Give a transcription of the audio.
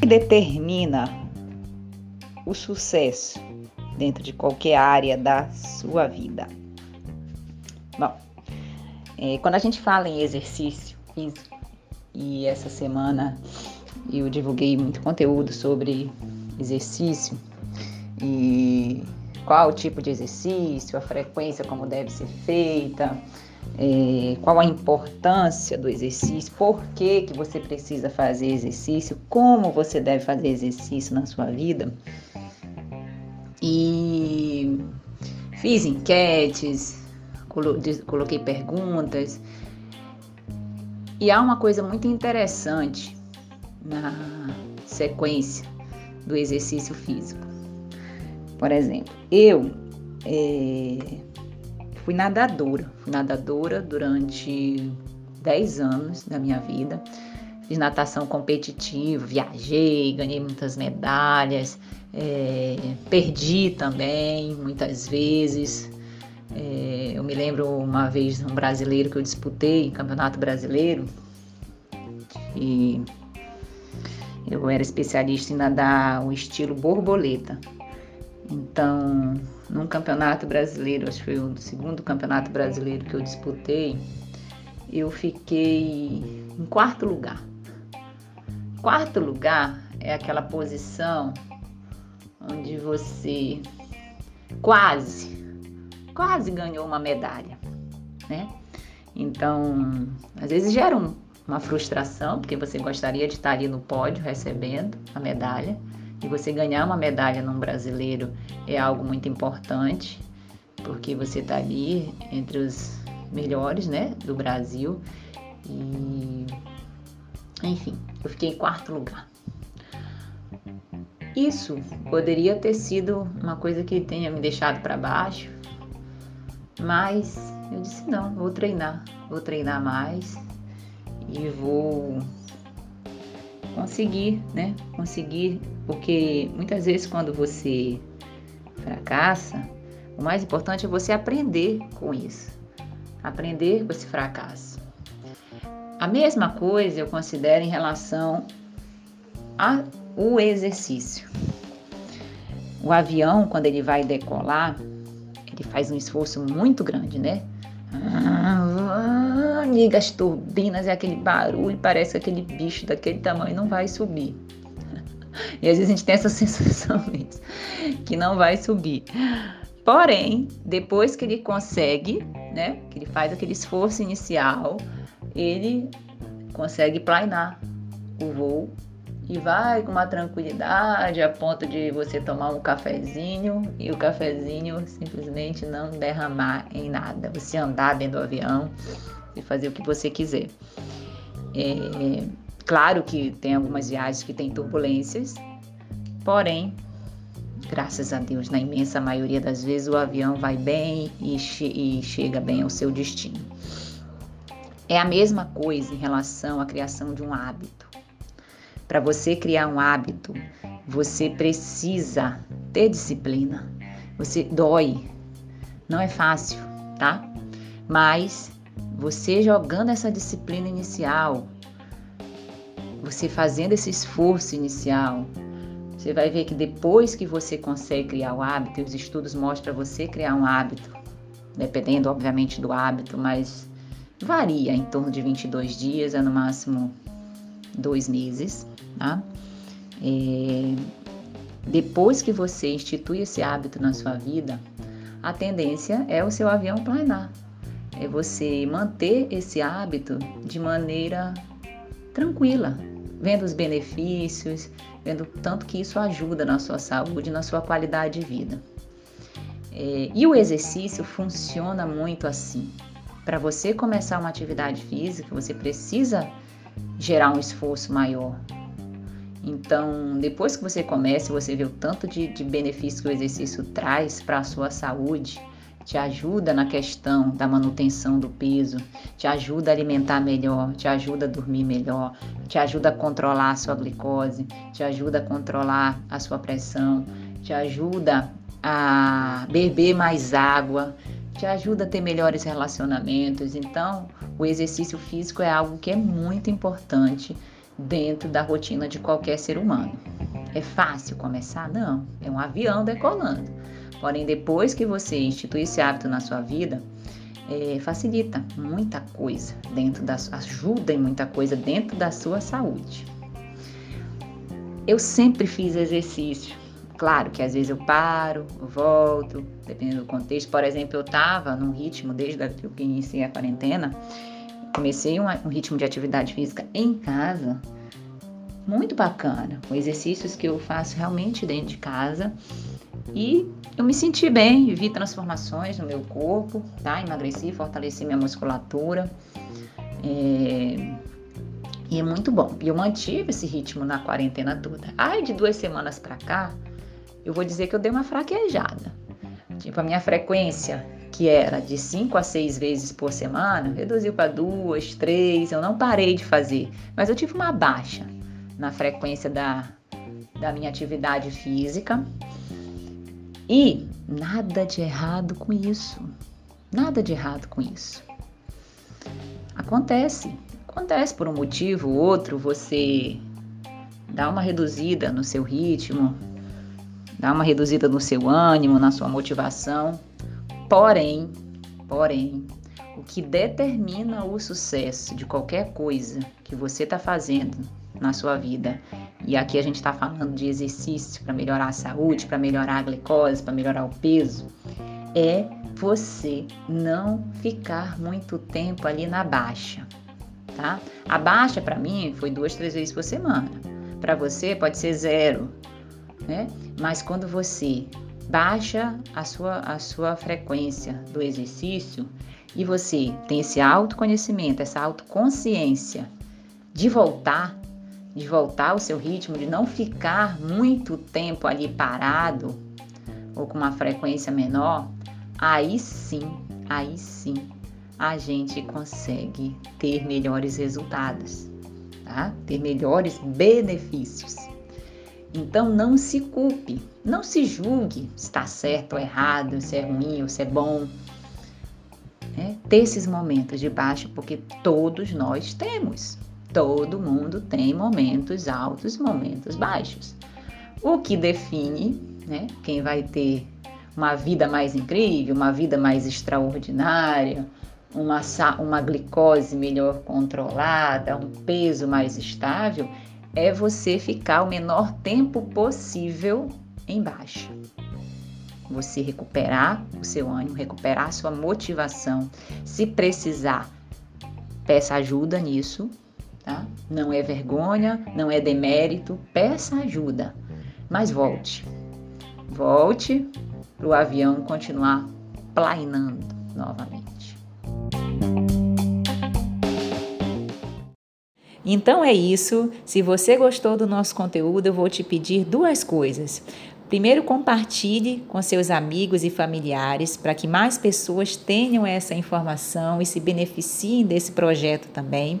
que determina o sucesso dentro de qualquer área da sua vida? Bom, é, quando a gente fala em exercício físico, e essa semana eu divulguei muito conteúdo sobre exercício e qual o tipo de exercício, a frequência como deve ser feita, é, qual a importância do exercício, por que, que você precisa fazer exercício, como você deve fazer exercício na sua vida. E fiz enquetes, coloquei perguntas. E há uma coisa muito interessante na sequência do exercício físico. Por exemplo, eu é, fui nadadora. Fui nadadora durante 10 anos da minha vida. Fiz natação competitiva, viajei, ganhei muitas medalhas, é, perdi também muitas vezes. É, eu me lembro uma vez um brasileiro que eu disputei, campeonato brasileiro, e eu era especialista em nadar o estilo borboleta. Então, num campeonato brasileiro, acho que foi o segundo campeonato brasileiro que eu disputei, eu fiquei em quarto lugar. Quarto lugar é aquela posição onde você quase, quase ganhou uma medalha, né? Então, às vezes gera um, uma frustração, porque você gostaria de estar ali no pódio recebendo a medalha, e você ganhar uma medalha num brasileiro é algo muito importante, porque você está ali entre os melhores, né, do Brasil. E enfim, eu fiquei em quarto lugar. Isso poderia ter sido uma coisa que tenha me deixado para baixo, mas eu disse não, vou treinar, vou treinar mais e vou conseguir, né? Conseguir, porque muitas vezes quando você fracassa, o mais importante é você aprender com isso. Aprender com esse fracasso. A mesma coisa eu considero em relação ao exercício. O avião, quando ele vai decolar, ele faz um esforço muito grande, né? Liga as turbinas e aquele barulho, parece que aquele bicho daquele tamanho não vai subir. E às vezes a gente tem essa sensação mesmo, que não vai subir. Porém, depois que ele consegue, né, que ele faz aquele esforço inicial, ele consegue planar o voo e vai com uma tranquilidade a ponto de você tomar um cafezinho e o cafezinho simplesmente não derramar em nada. Você andar dentro do avião e fazer o que você quiser. É, claro que tem algumas viagens que tem turbulências, porém, graças a Deus, na imensa maioria das vezes o avião vai bem e, che e chega bem ao seu destino. É a mesma coisa em relação à criação de um hábito. Para você criar um hábito, você precisa ter disciplina. Você dói, não é fácil, tá? Mas você jogando essa disciplina inicial, você fazendo esse esforço inicial, você vai ver que depois que você consegue criar o hábito, os estudos mostram você criar um hábito, dependendo obviamente do hábito, mas varia em torno de 22 dias, a no máximo dois meses, tá? É, depois que você institui esse hábito na sua vida, a tendência é o seu avião planar. É você manter esse hábito de maneira tranquila, vendo os benefícios, vendo tanto que isso ajuda na sua saúde, na sua qualidade de vida. É, e o exercício funciona muito assim. Para você começar uma atividade física, você precisa gerar um esforço maior. Então, depois que você começa, você vê o tanto de, de benefício que o exercício traz para a sua saúde, te ajuda na questão da manutenção do peso, te ajuda a alimentar melhor, te ajuda a dormir melhor, te ajuda a controlar a sua glicose, te ajuda a controlar a sua pressão, te ajuda a beber mais água, te ajuda a ter melhores relacionamentos. Então, o exercício físico é algo que é muito importante dentro da rotina de qualquer ser humano. É fácil começar? Não, é um avião decolando. Porém, depois que você institui esse hábito na sua vida, é, facilita muita coisa dentro da ajuda em muita coisa dentro da sua saúde. Eu sempre fiz exercício. Claro que às vezes eu paro, volto, dependendo do contexto. Por exemplo, eu estava num ritmo desde que eu iniciei a quarentena, comecei um, um ritmo de atividade física em casa muito bacana, com exercícios que eu faço realmente dentro de casa. E eu me senti bem, vi transformações no meu corpo, tá? Emagreci, fortaleci minha musculatura. É... E é muito bom. E eu mantive esse ritmo na quarentena toda. Ai, de duas semanas pra cá, eu vou dizer que eu dei uma fraquejada. Tipo, a minha frequência, que era de cinco a seis vezes por semana, reduziu para duas, três. Eu não parei de fazer, mas eu tive uma baixa na frequência da, da minha atividade física. E nada de errado com isso. Nada de errado com isso. Acontece. Acontece por um motivo ou outro, você dá uma reduzida no seu ritmo, dá uma reduzida no seu ânimo, na sua motivação. Porém, porém, o que determina o sucesso de qualquer coisa que você está fazendo na sua vida. E aqui a gente está falando de exercício para melhorar a saúde, para melhorar a glicose, para melhorar o peso. É você não ficar muito tempo ali na baixa, tá? A baixa para mim foi duas, três vezes por semana. Para você pode ser zero, né? Mas quando você baixa a sua, a sua frequência do exercício e você tem esse autoconhecimento, essa autoconsciência de voltar, de voltar ao seu ritmo, de não ficar muito tempo ali parado ou com uma frequência menor, aí sim, aí sim a gente consegue ter melhores resultados, tá? Ter melhores benefícios. Então não se culpe, não se julgue se está certo ou errado, se é ruim ou se é bom. É, ter esses momentos de baixo, porque todos nós temos. Todo mundo tem momentos altos momentos baixos. O que define né, quem vai ter uma vida mais incrível, uma vida mais extraordinária, uma, uma glicose melhor controlada, um peso mais estável, é você ficar o menor tempo possível em baixa. Você recuperar o seu ânimo, recuperar a sua motivação. Se precisar, peça ajuda nisso, tá? Não é vergonha, não é demérito, peça ajuda. Mas volte. Volte para o avião continuar planeando novamente. Então é isso. Se você gostou do nosso conteúdo, eu vou te pedir duas coisas. Primeiro, compartilhe com seus amigos e familiares para que mais pessoas tenham essa informação e se beneficiem desse projeto também.